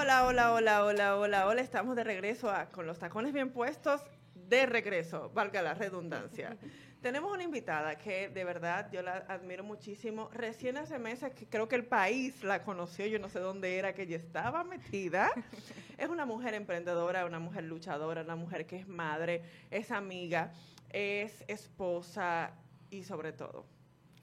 Hola, hola, hola, hola, hola, hola. Estamos de regreso a, con los tacones bien puestos, de regreso, valga la redundancia. Tenemos una invitada que de verdad yo la admiro muchísimo. Recién hace meses que creo que el país la conoció, yo no sé dónde era que ella estaba metida. Es una mujer emprendedora, una mujer luchadora, una mujer que es madre, es amiga, es esposa y sobre todo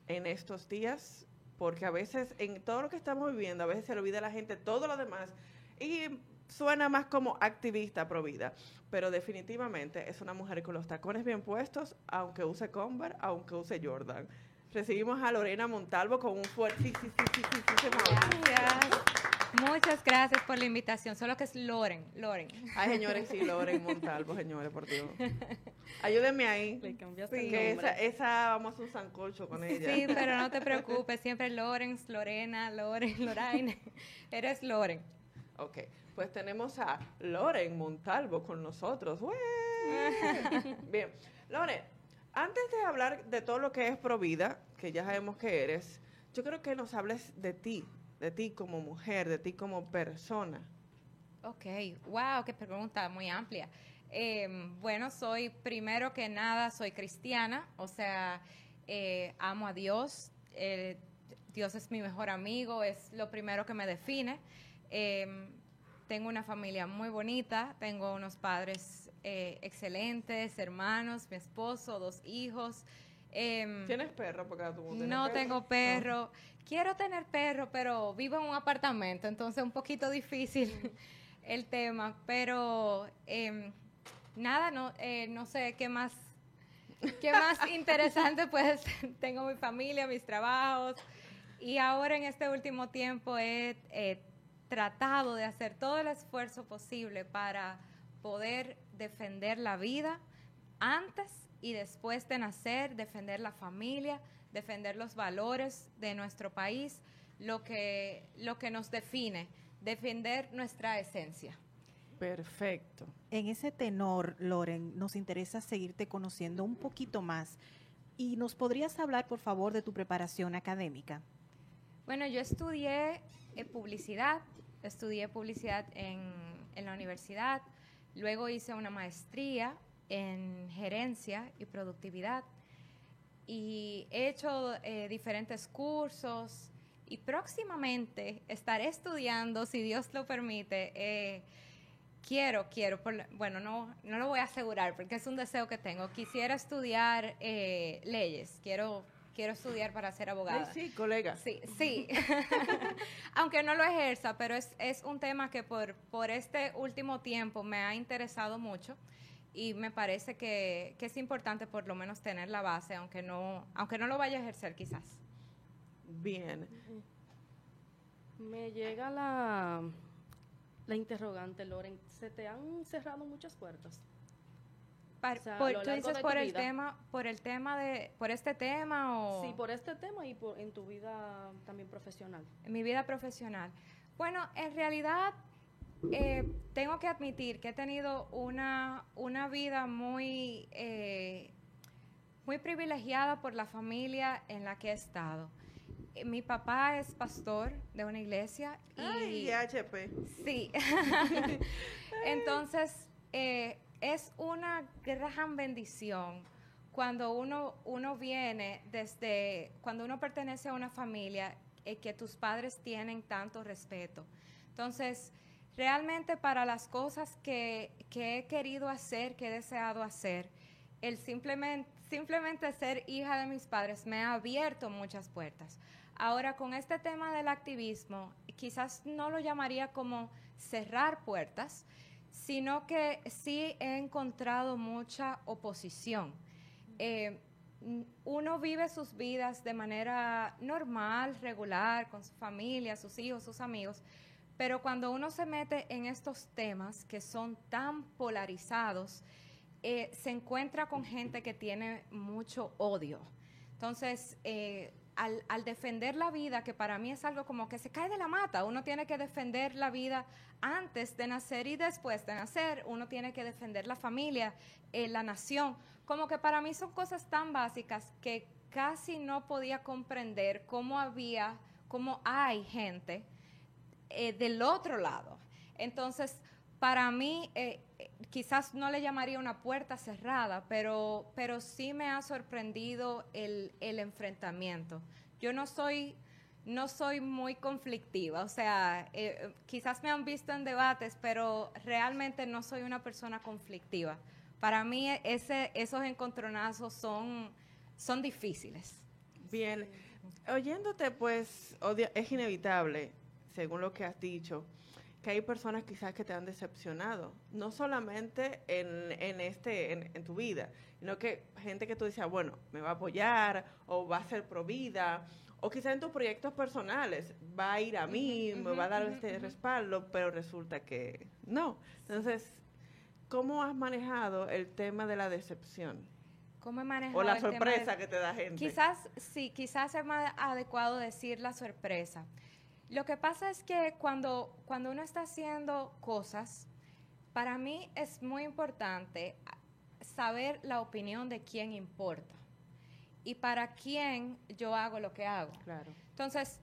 en estos días, porque a veces en todo lo que estamos viviendo, a veces se le olvida a la gente todo lo demás y suena más como activista pro vida, pero definitivamente es una mujer con los tacones bien puestos, aunque use Converse, aunque use Jordan. Recibimos a Lorena Montalvo con un fuerte... Sí, sí, sí, sí, sí, sí, Gracias. Muchas gracias por la invitación. Solo que es Loren, Loren. Ay, señores, sí, Loren Montalvo, señores, por Dios. Ayúdenme ahí. Le cambiaste Sí, el que nombre. esa, esa vamos a hacer un sancocho con ella. Sí, pero no te preocupes. Siempre Lorenz, Lorena, Loren, Loraine. Eres Loren. Ok, pues tenemos a Loren Montalvo con nosotros. ¡Ué! Bien, Loren, antes de hablar de todo lo que es Provida, que ya sabemos que eres, yo creo que nos hables de ti, de ti como mujer, de ti como persona. Ok, wow, qué pregunta muy amplia. Eh, bueno, soy primero que nada, soy cristiana, o sea, eh, amo a Dios, eh, Dios es mi mejor amigo, es lo primero que me define. Eh, tengo una familia muy bonita, tengo unos padres eh, excelentes, hermanos, mi esposo, dos hijos. Em, ¿Tienes perro? Porque tú no perro. tengo perro. Quiero tener perro, pero vivo en un apartamento, entonces es un poquito difícil el tema. Pero em, nada, no, eh, no sé qué más, qué más interesante. Pues tengo mi familia, mis trabajos y ahora en este último tiempo he eh, tratado de hacer todo el esfuerzo posible para poder defender la vida antes y después de nacer, defender la familia, defender los valores de nuestro país, lo que, lo que nos define, defender nuestra esencia. Perfecto. En ese tenor, Loren, nos interesa seguirte conociendo un poquito más. ¿Y nos podrías hablar, por favor, de tu preparación académica? Bueno, yo estudié eh, publicidad, estudié publicidad en, en la universidad, luego hice una maestría en gerencia y productividad y he hecho eh, diferentes cursos y próximamente estaré estudiando, si Dios lo permite, eh, quiero, quiero, bueno, no, no lo voy a asegurar porque es un deseo que tengo, quisiera estudiar eh, leyes, quiero, quiero estudiar para ser abogada. Ay, sí, colega. Sí, sí. Aunque no lo ejerza, pero es, es un tema que por, por este último tiempo me ha interesado mucho y me parece que, que es importante por lo menos tener la base, aunque no, aunque no lo vaya a ejercer quizás. Bien. Me llega la, la interrogante, Loren. ¿Se te han cerrado muchas puertas? Par- O sea, a por- lo ¿Tú dices por el vida. tema, por el tema de, por este tema o Sí, por este tema y por, en tu vida también profesional. en mi vida profesional? Bueno, en realidad eh, tengo que admitir que he tenido una, una vida muy, eh, muy privilegiada por la familia en la que he estado. Mi papá es pastor de una iglesia y Ay, HP. Sí. Entonces, eh, es una gran bendición cuando uno, uno viene desde, cuando uno pertenece a una familia eh, que tus padres tienen tanto respeto. Entonces, realmente para las cosas que, que he querido hacer, que he deseado hacer, el simplemente, simplemente ser hija de mis padres me ha abierto muchas puertas. Ahora, con este tema del activismo, quizás no lo llamaría como cerrar puertas, sino que sí he encontrado mucha oposición. Eh, uno vive sus vidas de manera normal, regular, con su familia, sus hijos, sus amigos, pero cuando uno se mete en estos temas que son tan polarizados, eh, se encuentra con gente que tiene mucho odio. Entonces, eh, al, defender la vida, que para mí es algo como que se cae de la mata, uno tiene que defender la vida antes de nacer y después de nacer, uno tiene que defender la familia, eh, la nación, como que para mí son cosas tan básicas que casi no podía comprender cómo había, cómo hay gente eh, del otro lado. Entonces, para mí, eh, quizás no le llamaría una puerta cerrada, pero, pero sí me ha sorprendido el, el enfrentamiento. Yo no soy, no soy muy conflictiva, o sea, eh, quizás me han visto en debates, pero realmente no soy una persona conflictiva. Para mí ese, esos encontronazos son, son difíciles. Bien, oyéndote pues es inevitable, según lo que has dicho, que hay personas quizás que te han decepcionado, no solamente en, en este, en, en tu vida, sino que gente que tú decías, bueno, me va a apoyar o va a ser pro vida, o quizás en tus proyectos personales va a ir a mí, me va a dar este respaldo, pero resulta que no. Entonces, ¿cómo has manejado el tema de la decepción? ¿Cómo he manejado O la el tema de- sorpresa que te da gente. Quizás, sí, quizás es más adecuado decir la sorpresa. Lo que pasa es que cuando, cuando uno está haciendo cosas, para mí es muy importante saber la opinión de quién importa y para quién yo hago lo que hago. Claro. Entonces,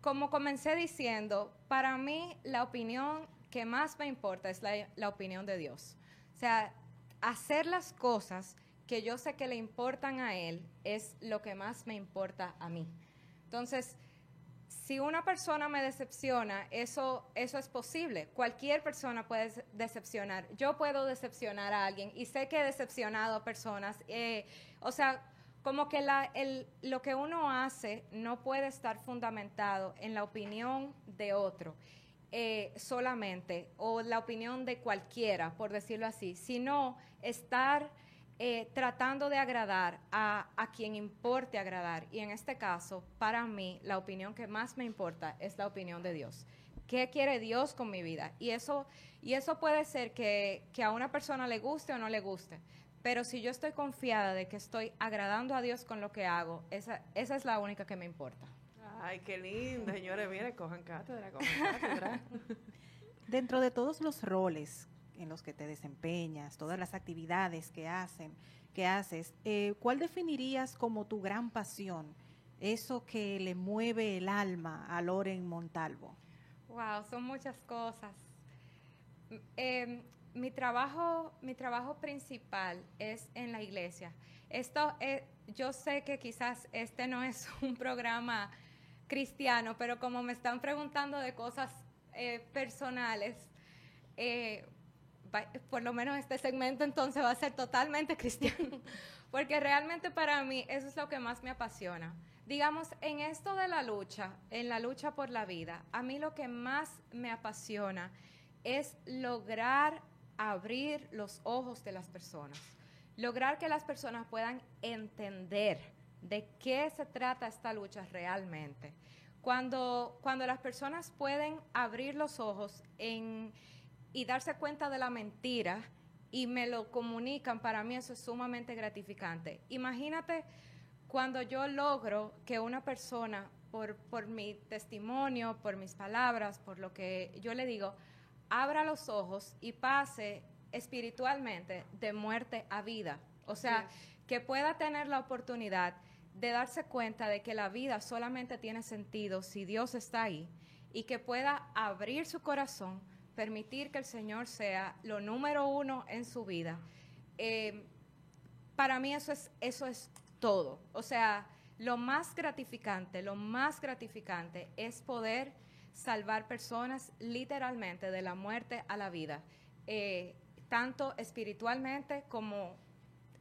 como comencé diciendo, para mí la opinión que más me importa es la, la opinión de Dios. O sea, hacer las cosas que yo sé que le importan a Él es lo que más me importa a mí. Entonces, si una persona me decepciona, eso, eso es posible. Cualquier persona puede decepcionar. Yo puedo decepcionar a alguien y sé que he decepcionado a personas. eh, o sea, como que lo que uno hace no puede estar fundamentado en la opinión de otro eh, solamente o la opinión de cualquiera, por decirlo así, sino estar eh, tratando de agradar a, a quien importe agradar. Y en este caso, para mí, la opinión que más me importa es la opinión de Dios. ¿Qué quiere Dios con mi vida? Y eso, y eso puede ser que, que a una persona le guste o no le guste. Pero si yo estoy confiada de que estoy agradando a Dios con lo que hago, esa, esa es la única que me importa. Ay, qué lindo, señores. Mire, cojan cátedra, cojan cátedra. Dentro de todos los roles en los que te desempeñas, todas las actividades que hacen, que haces, eh, ¿cuál definirías como tu gran pasión? Eso que le mueve el alma a Loren Montalvo. Wow, son muchas cosas. Em, mi trabajo, mi trabajo principal es en la iglesia. Esto, eh, yo sé que quizás este no es un programa cristiano, pero como me están preguntando de cosas eh, personales, eh, por lo menos este segmento entonces va a ser totalmente cristiano, porque realmente para mí eso es lo que más me apasiona. Digamos, en esto de la lucha, en la lucha por la vida, a mí lo que más me apasiona es lograr abrir los ojos de las personas, lograr que las personas puedan entender de qué se trata esta lucha realmente. Cuando, cuando las personas pueden abrir los ojos en, y darse cuenta de la mentira y me lo comunican, para mí eso es sumamente gratificante. Imagínate cuando yo logro que una persona, por, por mi testimonio, por mis palabras, por lo que yo le digo, abra los ojos y pase espiritualmente de muerte a vida. O sea, que pueda tener la oportunidad de darse cuenta de que la vida solamente tiene sentido si Dios está ahí y que pueda abrir su corazón, permitir que el Señor sea lo número uno en su vida. Eh, para mí eso es, eso es todo. O sea, lo más gratificante, lo más gratificante es poder salvar personas literalmente de la muerte a la vida, eh, tanto espiritualmente como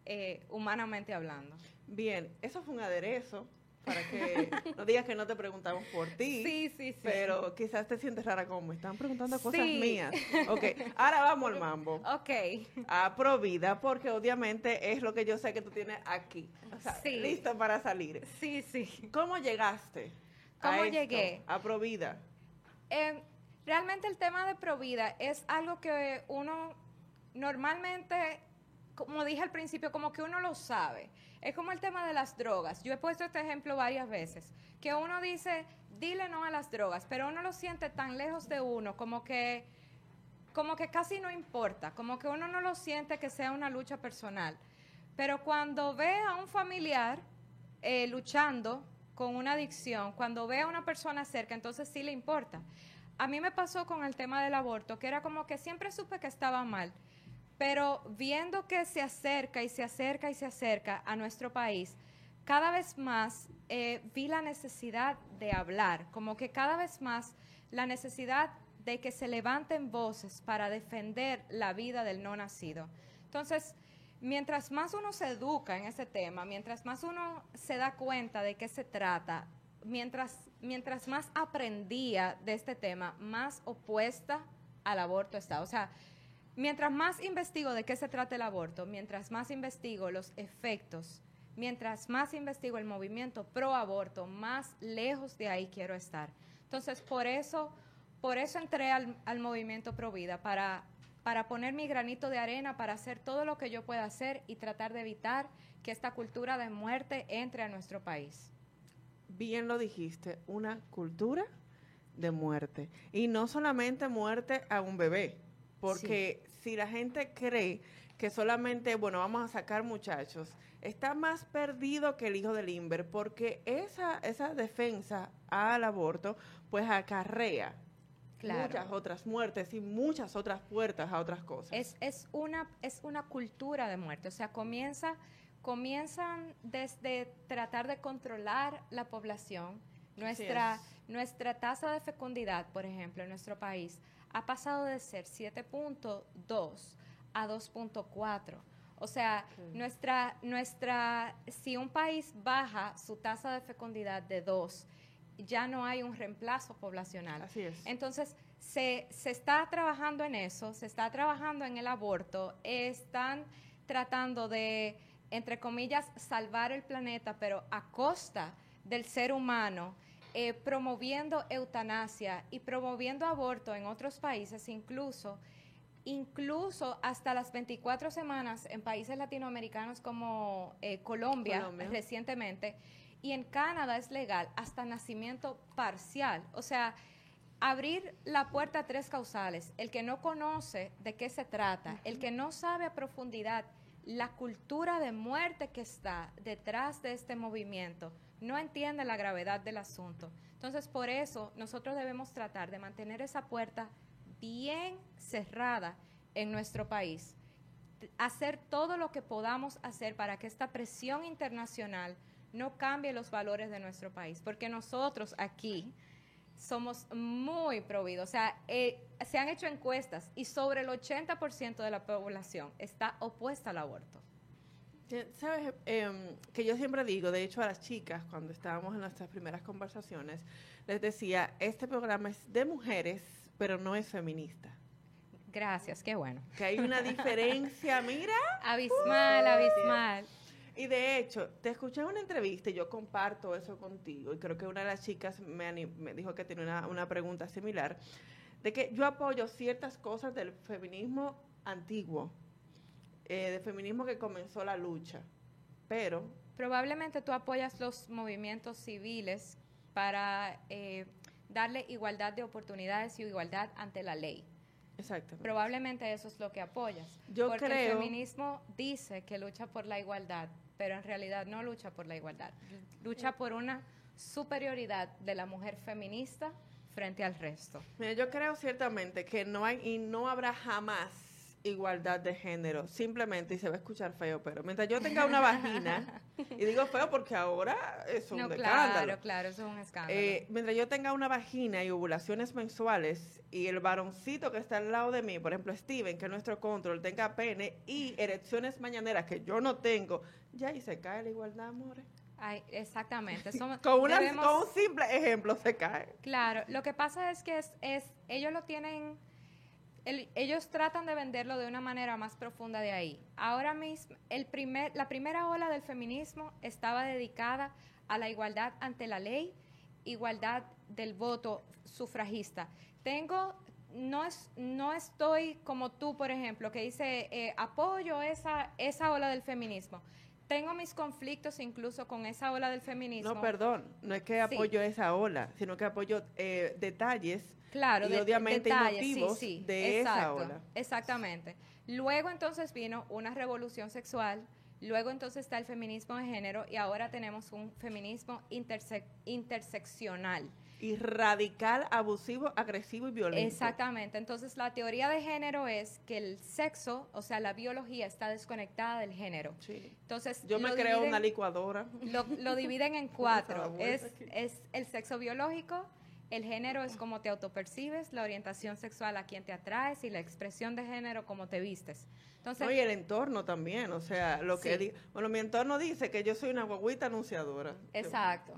eh, humanamente hablando. Bien, eso fue un aderezo para que no digas que no te preguntamos por ti. Sí, sí, sí. Pero quizás te sientes rara como me están preguntando cosas Sí. mías. Ok, ahora vamos al mambo. Ok. A Provida, porque obviamente es lo que yo sé que tú tienes aquí. O sea, Sí. listo para salir. Sí, sí. ¿Cómo llegaste? a ¿Cómo esto, llegué? A Provida. Eh, realmente el tema de Provida es algo que uno normalmente, como dije al principio, como que uno lo sabe. Es como el tema de las drogas. Yo he puesto este ejemplo varias veces, que uno dice, dile no a las drogas, pero uno lo siente tan lejos de uno, como que, como que casi no importa, como que uno no lo siente que sea una lucha personal. Pero cuando ve a un familiar eh, luchando con una adicción, cuando ve a una persona cerca, entonces sí le importa. a mí me pasó con el tema del aborto, que era como que siempre supe que estaba mal, pero viendo que se acerca y se acerca y se acerca a nuestro país, cada vez más eh, vi la necesidad de hablar, como que cada vez más la necesidad de que se levanten voces para defender la vida del no nacido. Entonces, mientras más uno se educa en ese tema, mientras más uno se da cuenta de qué se trata, mientras, mientras más aprendía de este tema, más opuesta al aborto está. O sea, mientras más investigo de qué se trata el aborto, mientras más investigo los efectos, mientras más investigo el movimiento pro aborto, más lejos de ahí quiero estar. Entonces, por eso, por eso entré al, al movimiento pro vida, para, para poner mi granito de arena, para hacer todo lo que yo pueda hacer y tratar de evitar que esta cultura de muerte entre a nuestro país. Bien lo dijiste, una cultura de muerte. Y no solamente muerte a un bebé, porque si la gente cree que solamente, bueno, vamos a sacar muchachos, está más perdido que el hijo del Inver, porque esa, esa defensa al aborto, pues acarrea muchas otras muertes y muchas otras puertas a otras cosas. Es, es, una, es una cultura de muerte, o sea, comienza, comienzan desde tratar de controlar la población. Nuestra, nuestra tasa de fecundidad, por ejemplo, en nuestro país, ha pasado de ser 7.2 a 2.4. O sea, nuestra, nuestra, si un país baja su tasa de fecundidad de 2, ya no hay un reemplazo poblacional. Así es. Entonces, se, se está trabajando en eso, se está trabajando en el aborto, están tratando de, entre comillas, salvar el planeta, pero a costa del ser humano. Eh, promoviendo eutanasia y promoviendo aborto en otros países, incluso, incluso hasta las 24 semanas en países latinoamericanos como eh, Colombia, recientemente, y en Canadá es legal hasta nacimiento parcial. O sea, abrir la puerta a tres causales. El que no conoce de qué se trata, el que no sabe a profundidad la cultura de muerte que está detrás de este movimiento, no entiende la gravedad del asunto. Entonces, por eso nosotros debemos tratar de mantener esa puerta bien cerrada en nuestro país. Hacer todo lo que podamos hacer para que esta presión internacional no cambie los valores de nuestro país, porque nosotros aquí somos muy prohibidos. O sea, eh, se han hecho encuestas y sobre el 80% de la población está opuesta al aborto. Sabes, em, que yo siempre digo, de hecho a las chicas, cuando estábamos en nuestras primeras conversaciones, les decía, este programa es de mujeres, pero no es feminista. Gracias, qué bueno. Que hay una diferencia, mira. Abismal, abismal. Y de hecho, te escuché en una entrevista y yo comparto eso contigo, y creo que una de las chicas me, me dijo que tiene una, una, pregunta similar, de que yo apoyo ciertas cosas del feminismo antiguo, eh, del feminismo que comenzó la lucha, pero... Probablemente tú apoyas los movimientos civiles para eh, darle igualdad de oportunidades y igualdad ante la ley. Exacto. Probablemente eso es lo que apoyas. Yo porque creo. el feminismo dice que lucha por la igualdad, pero en realidad no lucha por la igualdad. Lucha por una superioridad de la mujer feminista frente al resto. Mira, yo creo ciertamente que no hay y no habrá jamás igualdad de género, simplemente, y se va a escuchar feo, pero mientras yo tenga una vagina, y digo feo porque ahora es un no, escándalo. Claro, claro, eso es un escándalo. Eh, mientras yo tenga una vagina y ovulaciones mensuales, y el varoncito que está al lado de mí, por ejemplo Steven, que es nuestro control, tenga pene y erecciones mañaneras que yo no tengo, ya ahí se cae la igualdad, amores. Ay, exactamente. Somos, con, una, debemos, con un simple ejemplo se cae. Claro, lo que pasa es que es, es ellos lo tienen el, ellos tratan de venderlo de una manera más profunda de ahí. Ahora mismo, el primer, la primera ola del feminismo estaba dedicada a la igualdad ante la ley, igualdad del voto sufragista. Tengo, no, es, no estoy como tú, por ejemplo, que dice eh, apoyo esa, esa ola del feminismo. Tengo mis conflictos incluso con esa ola del feminismo. No, perdón, no es que apoyo Sí. esa ola, sino que apoyo eh, detalles Claro, y de- obviamente detalles, motivos sí, sí, de esa exacto, ola. Exactamente. Luego entonces vino una revolución sexual, luego entonces está el feminismo de género y ahora tenemos un feminismo interse- interseccional. Y radical, abusivo, agresivo y violento. Exactamente. Entonces, la teoría de género es que el sexo, o sea, la biología está desconectada del género. Sí. Entonces, Yo me creo dividen- una licuadora. Lo, lo dividen en cuatro. Es, aquí. es el sexo biológico, el género es cómo te autopercibes, la orientación sexual a quién te atraes y la expresión de género cómo te vistes. Entonces, No, y el entorno también, o sea, lo que Sí. bueno, mi entorno dice que yo soy una guaguita anunciadora. Exacto.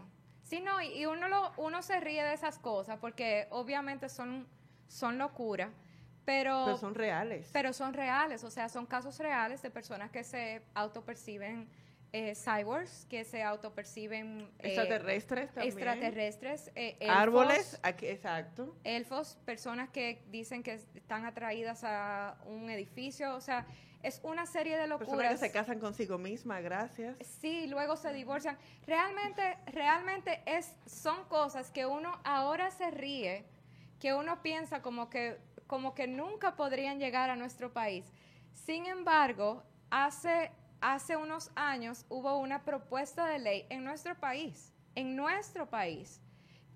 Sí, no, y, uno, lo, uno se ríe de esas cosas porque obviamente son, son locura, pero, Pero son reales. pero son reales, o sea, son casos reales de personas que se autoperciben eh, cyborgs, que se autoperciben eh, extraterrestres también. extraterrestres, eh, elfos, Árboles, aquí, exacto. elfos, personas que dicen que están atraídas a un edificio, o sea, es una serie de Personas que locuras. se casan consigo misma, gracias. Sí, luego se divorcian. Realmente, realmente es, son cosas que uno ahora se ríe, que uno piensa como que, como que nunca podrían llegar a nuestro país. Sin embargo, hace, hace unos años hubo una propuesta de ley en nuestro país, en nuestro país,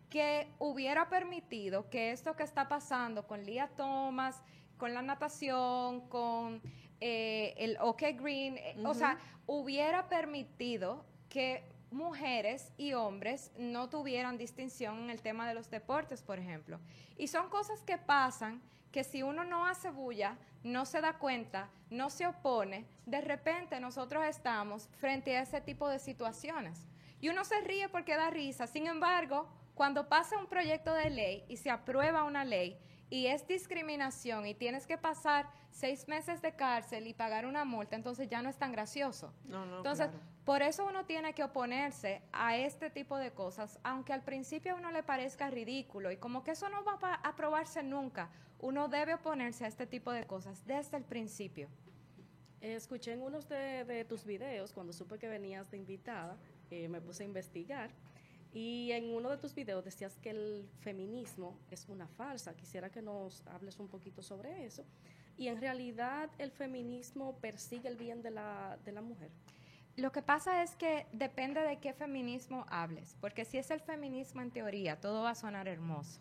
que hubiera permitido que esto que está pasando con Lía Thomas, con la natación, con eh, el OK Green, eh, o sea, hubiera permitido que mujeres y hombres no tuvieran distinción en el tema de los deportes, por ejemplo. Y son cosas que pasan que si uno no hace bulla, no se da cuenta, no se opone, de repente nosotros estamos frente a ese tipo de situaciones. Y uno se ríe porque da risa. Sin embargo, cuando pasa un proyecto de ley y se aprueba una ley y es discriminación y tienes que pasar seis meses de cárcel y pagar una multa, entonces ya no es tan gracioso. No, no, Entonces, claro. por eso uno tiene que oponerse a este tipo de cosas, aunque al principio a uno le parezca ridículo y como que eso no va a aprobarse nunca. Uno debe oponerse a este tipo de cosas desde el principio. Eh, Escuché en unos de, de tus videos, cuando supe que venías de invitada, eh, me puse a investigar. Y en uno de tus videos decías que el feminismo es una farsa. Quisiera que nos hables un poquito sobre eso. Y en realidad el feminismo persigue el bien de la, de la mujer. Lo que pasa es que depende de qué feminismo hables, porque si es el feminismo en teoría, todo va a sonar hermoso.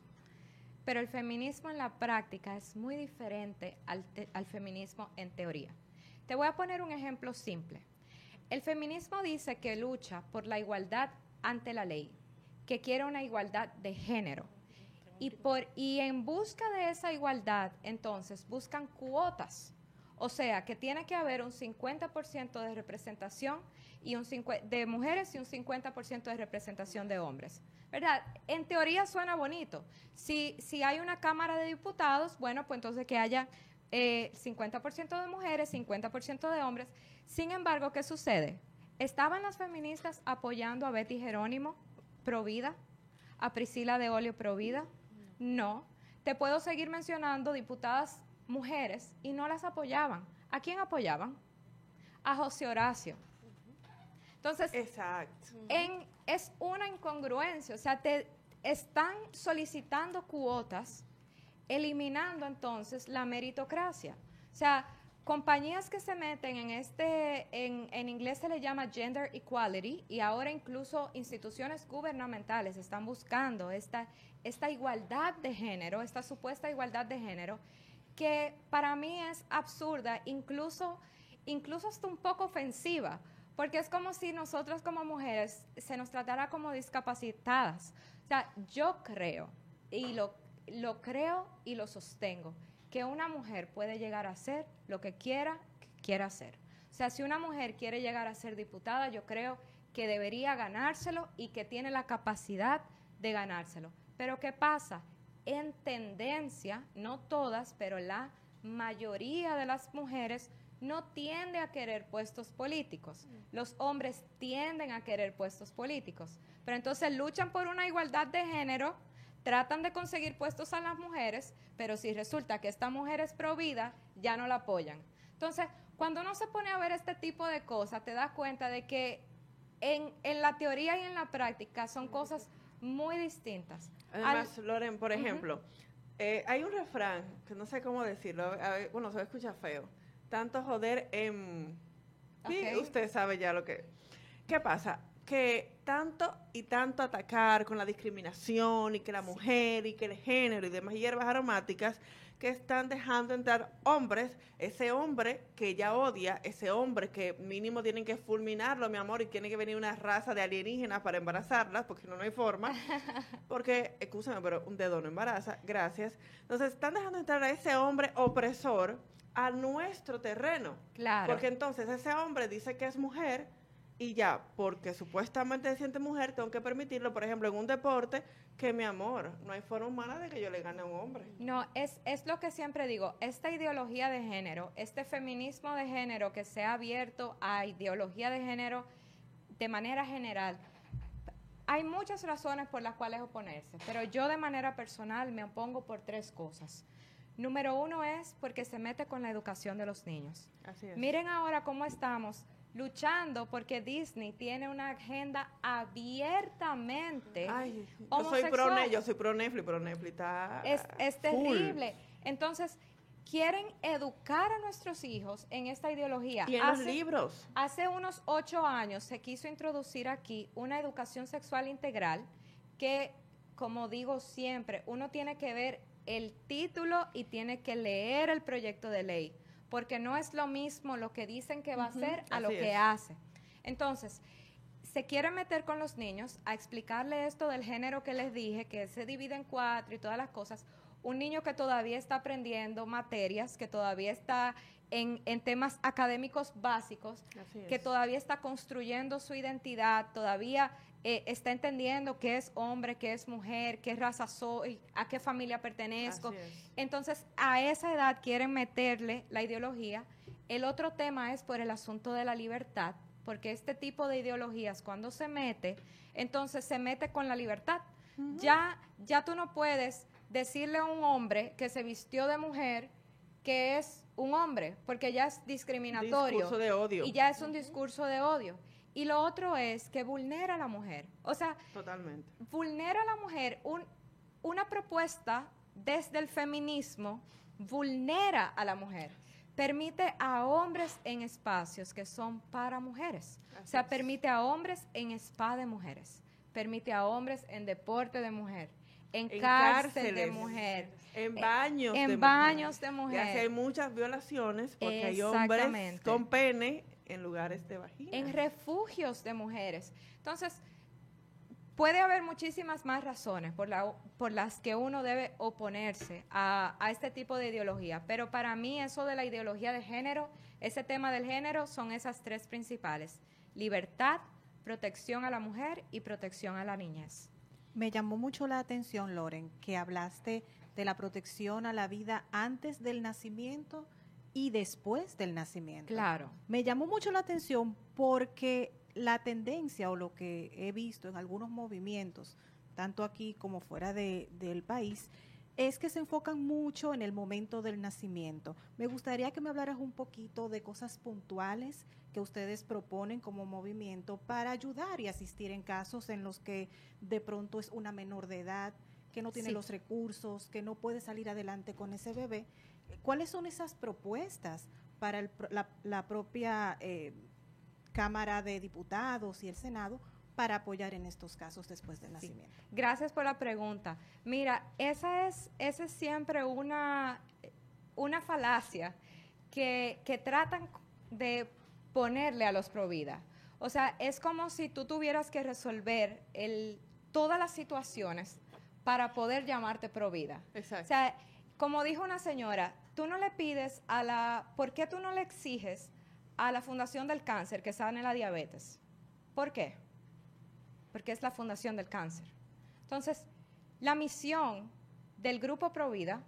Pero el feminismo en la práctica es muy diferente al, te- al feminismo en teoría. Te voy a poner un ejemplo simple. El feminismo dice que lucha por la igualdad ante la ley, que quiere una igualdad de género. Y, por, y en busca de esa igualdad, entonces, buscan cuotas. O sea, que tiene que haber un 50% de representación y un de mujeres y un 50% de representación de hombres. ¿Verdad? En teoría suena bonito. Si, si hay una Cámara de Diputados, bueno, pues entonces que haya eh, 50% de mujeres, 50% de hombres. Sin embargo, ¿qué sucede? ¿Estaban las feministas apoyando a Betty Jerónimo, Provida? ¿A Priscila de Olio, Provida? No. Te puedo seguir mencionando diputadas mujeres y no las apoyaban. ¿A quién apoyaban? A José Horacio. Entonces, Exacto. en- es una incongruencia, o sea, te están solicitando cuotas, eliminando entonces la meritocracia. O sea, compañías que se meten en este, en, en inglés se le llama gender equality, y ahora incluso instituciones gubernamentales están buscando esta, esta igualdad de género, esta supuesta igualdad de género, que para mí es absurda, incluso, incluso hasta un poco ofensiva, porque es como si nosotras como mujeres se nos tratara como discapacitadas. O sea, yo creo, y lo, lo creo y lo sostengo, que una mujer puede llegar a ser lo que quiera, quiera hacer. O sea, si una mujer quiere llegar a ser diputada, yo creo que debería ganárselo y que tiene la capacidad de ganárselo. Pero ¿qué pasa? En tendencia, no todas, pero la mayoría de las mujeres no tiende a querer puestos políticos. Los hombres tienden a querer puestos políticos. Pero entonces luchan por una igualdad de género, tratan de conseguir puestos a las mujeres, pero si resulta que esta mujer es provida, ya no la apoyan. Entonces, cuando uno se pone a ver este tipo de cosas, te das cuenta de que en, en la teoría y en la práctica son cosas muy distintas. Además, Loren, por ejemplo, eh, hay un refrán que no sé cómo decirlo, bueno, se escucha feo. Tanto joder en... Sí, usted sabe ya lo que... ¿Qué pasa? que tanto y tanto atacar con la discriminación y que la mujer y que el género y demás hierbas aromáticas que están dejando entrar hombres, ese hombre que ella odia, ese hombre que mínimo tienen que fulminarlo, mi amor, y tiene que venir una raza de alienígenas para embarazarlas, porque no, no hay forma, porque, escúchame, pero un dedo no embaraza, gracias. Entonces, están dejando entrar a ese hombre opresor a nuestro terreno. Claro. Porque entonces ese hombre dice que es mujer, y ya, porque supuestamente se siente mujer, tengo que permitirlo, por ejemplo, en un deporte, que mi amor, no hay forma humana de que yo le gane a un hombre. No, es, es lo que siempre digo, esta ideología de género, este feminismo de género que se ha abierto a ideología de género de manera general, hay muchas razones por las cuales oponerse, pero yo de manera personal me opongo por tres cosas. Número uno es porque se mete con la educación de los niños. Así es. Miren ahora cómo estamos luchando porque Disney tiene una agenda abiertamente Ay, yo soy pro, homosexual. Yo soy pro Netflix, pero Netflix está es, es terrible. Entonces, quieren educar a nuestros hijos en esta ideología. Y en los libros. Hace unos ocho años se quiso introducir aquí una educación sexual integral que, como digo siempre, uno tiene que ver el título y tiene que leer el proyecto de ley, porque no es lo mismo lo que dicen que va a hacer a lo así que es. hace. Entonces, se quiere meter con los niños a explicarle esto del género que les dije, que se divide en cuatro y todas las cosas. Un niño que todavía está aprendiendo materias, que todavía está en, en temas académicos básicos, que todavía está construyendo su identidad, todavía eh, está entendiendo qué es hombre, qué es mujer, qué raza soy, a qué familia pertenezco. Entonces, a esa edad quieren meterle la ideología. El otro tema es por el asunto de la libertad, porque este tipo de ideologías, cuando se mete, entonces se mete con la libertad. Ya, ya tú no puedes decirle a un hombre que se vistió de mujer que es un hombre, porque ya es discriminatorio. Discurso de odio. Y ya es un discurso de odio. Y lo otro es que vulnera a la mujer. O sea, Totalmente. vulnera a la mujer. Un- una propuesta desde el feminismo vulnera a la mujer. Permite a hombres en espacios que son para mujeres. o sea, es. permite a hombres en spa de mujeres. Permite a hombres en deporte de mujer. En, En cárcel de cárceles. mujer. En eh, baños de en mujer. baños de Ya mujer. que hay muchas violaciones porque hay hombres con pene en lugares de vagina. en refugios de mujeres. Entonces, puede haber muchísimas más razones por, la- por las que uno debe oponerse a, a este tipo de ideología, pero para mí eso de la ideología de género, ese tema del género, son esas tres principales. Libertad, protección a la mujer y protección a la niñez. Me llamó mucho la atención, Loren, que hablaste de la protección a la vida antes del nacimiento y después del nacimiento. Claro. Me llamó mucho la atención porque la tendencia o lo que he visto en algunos movimientos, tanto aquí como fuera de- del país, es que se enfocan mucho en el momento del nacimiento. Me gustaría que me hablaras un poquito de cosas puntuales que ustedes proponen como movimiento para ayudar y asistir en casos en los que de pronto es una menor de edad, que no tiene Sí. los recursos, que no puede salir adelante con ese bebé. ¿Cuáles son esas propuestas para el la, la propia eh, Cámara de Diputados y el Senado para apoyar en estos casos después del nacimiento? Gracias por la pregunta. Mira, esa es, esa es siempre una, una falacia que, que tratan de ponerle a los Provida. O sea, es como si tú tuvieras que resolver el, todas las situaciones para poder llamarte Provida. Exacto. O sea, como dijo una señora, tú no le pides a la, ¿por qué tú no le exiges a la Fundación del Cáncer que sane la diabetes? ¿Por qué? Porque es la Fundación del Cáncer. Entonces, la misión del Grupo Provida,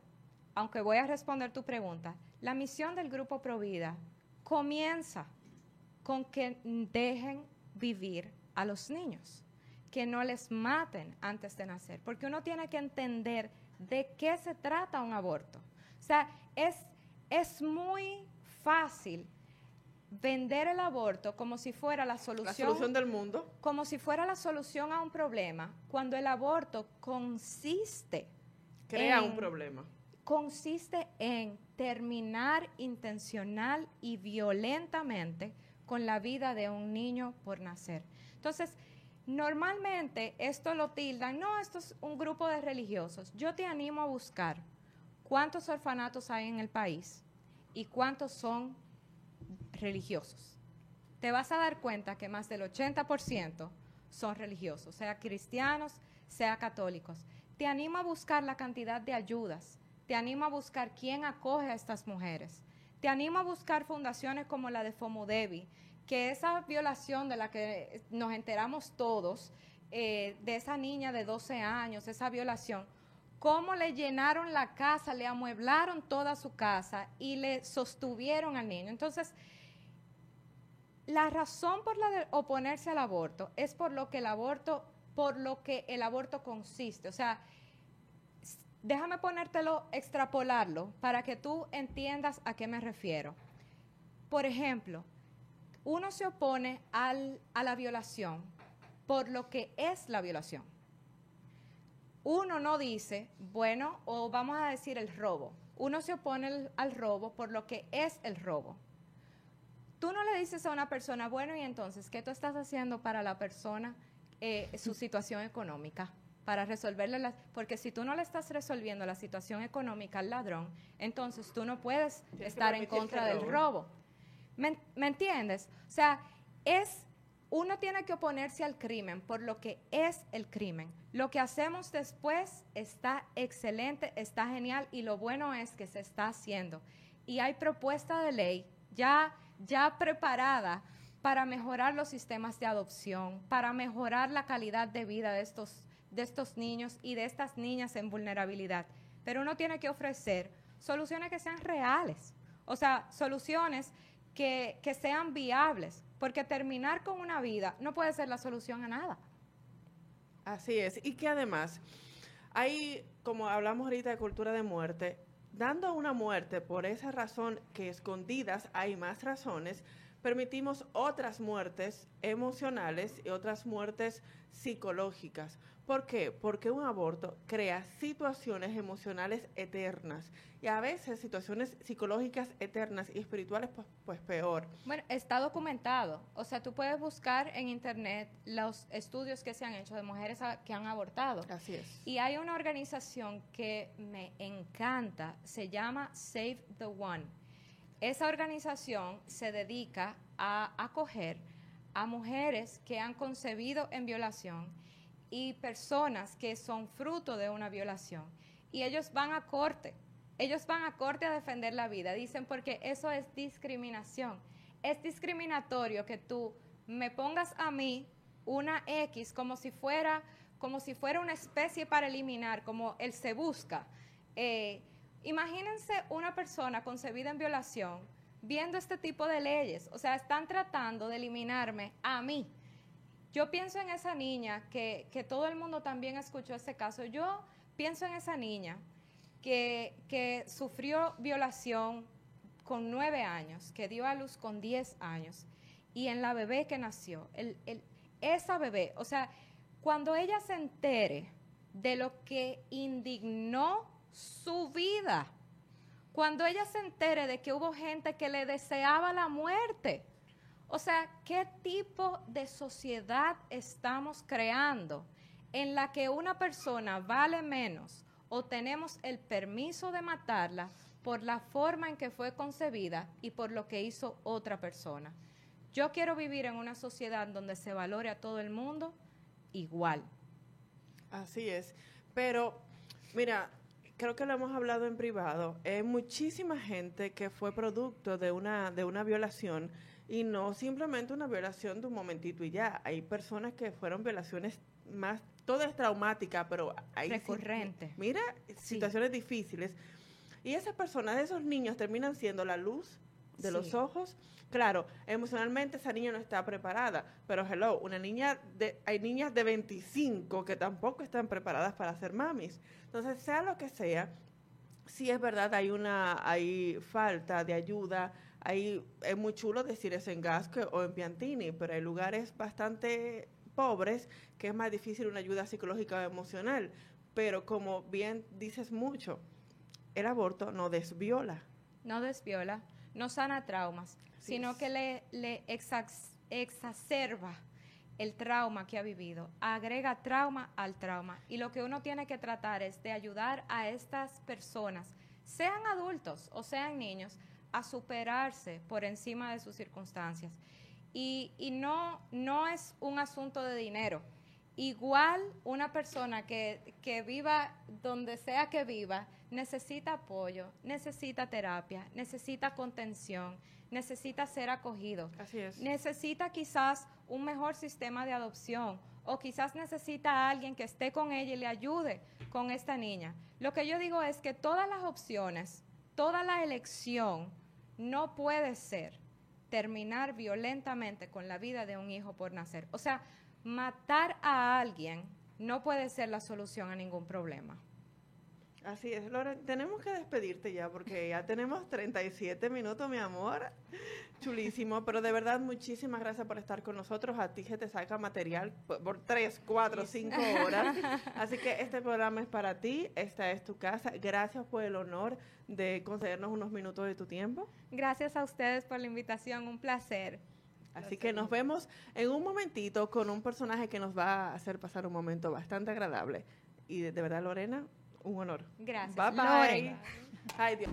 aunque voy a responder tu pregunta, la misión del Grupo Provida comienza con que dejen vivir a los niños, que no les maten antes de nacer, porque uno tiene que entender de qué se trata un aborto. O sea, es, es muy fácil vender el aborto como si fuera la la solución, solución del mundo. como si fuera la solución a un problema, cuando el aborto consiste Crea en- un problema. consiste en terminar intencional y violentamente con la vida de un niño por nacer. Entonces, normalmente esto lo tildan, no, esto es un grupo de religiosos. Yo te animo a buscar cuántos orfanatos hay en el país y cuántos son religiosos. Te vas a dar cuenta que más del 80% son religiosos, sea cristianos, sea católicos. Te animo a buscar la cantidad de ayudas, te animo a buscar quién acoge a estas mujeres, te animo a buscar fundaciones como la de Fomodevi, que esa violación de la que nos enteramos todos, eh, de esa niña de 12 años, esa violación, cómo le llenaron la casa, le amueblaron toda su casa y le sostuvieron al niño. Entonces, la razón por la de oponerse al aborto es por lo que el aborto, por lo que el aborto consiste. O sea, déjame ponértelo, extrapolarlo, para que tú entiendas a qué me refiero. Por ejemplo, uno se opone al, a la violación por lo que es la violación. Uno no dice, bueno, o vamos a decir el robo. Uno se opone al robo por lo que es el robo. Tú no le dices a una persona, bueno, y entonces, ¿qué tú estás haciendo para la persona, eh, su situación económica? Para resolverle las... Porque si tú no le estás resolviendo la situación económica al ladrón, entonces tú no puedes estar en contra del robo. ¿Me, ¿Me entiendes? O sea, es uno tiene que oponerse al crimen por lo que es el crimen. Lo que hacemos después está excelente, está genial y lo bueno es que se está haciendo. Y hay propuesta de ley ya ya preparada para mejorar los sistemas de adopción, para mejorar la calidad de vida de estos, de estos niños y de estas niñas en vulnerabilidad. Pero uno tiene que ofrecer soluciones que sean reales, o sea, soluciones que, sean viables, porque terminar con una vida no puede ser la solución a nada. Así es, y que además hay, como hablamos ahorita de cultura de muerte, dando una muerte por esa razón que escondidas hay más razones, permitimos otras muertes emocionales y otras muertes psicológicas. ¿Por qué? Porque un aborto crea situaciones emocionales eternas y a veces situaciones psicológicas eternas y espirituales pues, pues peor. Bueno, está documentado. O sea, tú puedes buscar en internet los estudios que se han hecho de mujeres que han abortado. Así es. Y hay una organización que me encanta, se llama Save the One. Esa organización se dedica a acoger a mujeres que han concebido en violación y personas que son fruto de una violación. Y ellos van a corte, ellos van a corte a defender la vida, dicen porque eso es discriminación. Es discriminatorio que tú me pongas a mí una X como si fuera, como si fuera una especie para eliminar, como él se busca. Eh, imagínense una persona concebida en violación viendo este tipo de leyes, o sea, están tratando de eliminarme a mí yo pienso en esa niña, que, que todo el mundo también escuchó ese caso, yo pienso en esa niña que, que sufrió violación con nueve años, que dio a luz con diez años, y en la bebé que nació, el, el, esa bebé, o sea, cuando ella se entere de lo que indignó su vida, cuando ella se entere de que hubo gente que le deseaba la muerte, o sea, ¿qué tipo de sociedad estamos creando en la que una persona vale menos o tenemos el permiso de matarla por la forma en que fue concebida y por lo que hizo otra persona? Yo quiero vivir en una sociedad donde se valore a todo el mundo igual. Así es. Pero, mira, creo que lo hemos hablado en privado. Hay muchísima gente que fue producto de una, de una violación y no simplemente una violación de un momentito y ya. Hay personas que fueron violaciones más, todo es traumática, pero hay... Recurrente. mira, situaciones difíciles. Y esas personas, esos niños terminan siendo la luz de los ojos. Claro, emocionalmente esa niña no está preparada, pero hello, una niña de, hay niñas de 25 que tampoco están preparadas para ser mamis. Entonces, sea lo que sea, sí es verdad, hay una, hay falta de ayuda, hay, es muy chulo decir eso en Gasco o en Piantini, pero hay lugares bastante pobres que es más difícil una ayuda psicológica o emocional. Pero como bien dices mucho, el aborto no desviola. No desviola. no sana traumas, Así sino es. que le, le exac- exacerba el trauma que ha vivido, agrega trauma al trauma. Y lo que uno tiene que tratar es de ayudar a estas personas, sean adultos o sean niños, a superarse por encima de sus circunstancias. Y, y no, no es un asunto de dinero. Igual una persona que, que viva donde sea que viva necesita apoyo, necesita terapia, necesita contención, necesita ser acogido. Así es. Necesita quizás un mejor sistema de adopción o quizás necesita a alguien que esté con ella y le ayude con esta niña. Lo que yo digo es que todas las opciones, toda la elección no puede ser terminar violentamente con la vida de un hijo por nacer. O sea, matar a alguien no puede ser la solución a ningún problema. Así es, Lore, tenemos que despedirte ya porque ya tenemos 37 minutos, mi amor. Chulísimo, pero de verdad muchísimas gracias por estar con nosotros. A ti se te saca material por, por 3, 4, 5 horas. Así que este programa es para ti, esta es tu casa. Gracias por el honor de concedernos unos minutos de tu tiempo. Gracias a ustedes por la invitación, un placer. Así que nos vemos en un momentito con un personaje que nos va a hacer pasar un momento bastante agradable. Y de, de verdad, Lorena, un honor. Gracias. Bye bye. Loren. Ay, Dios.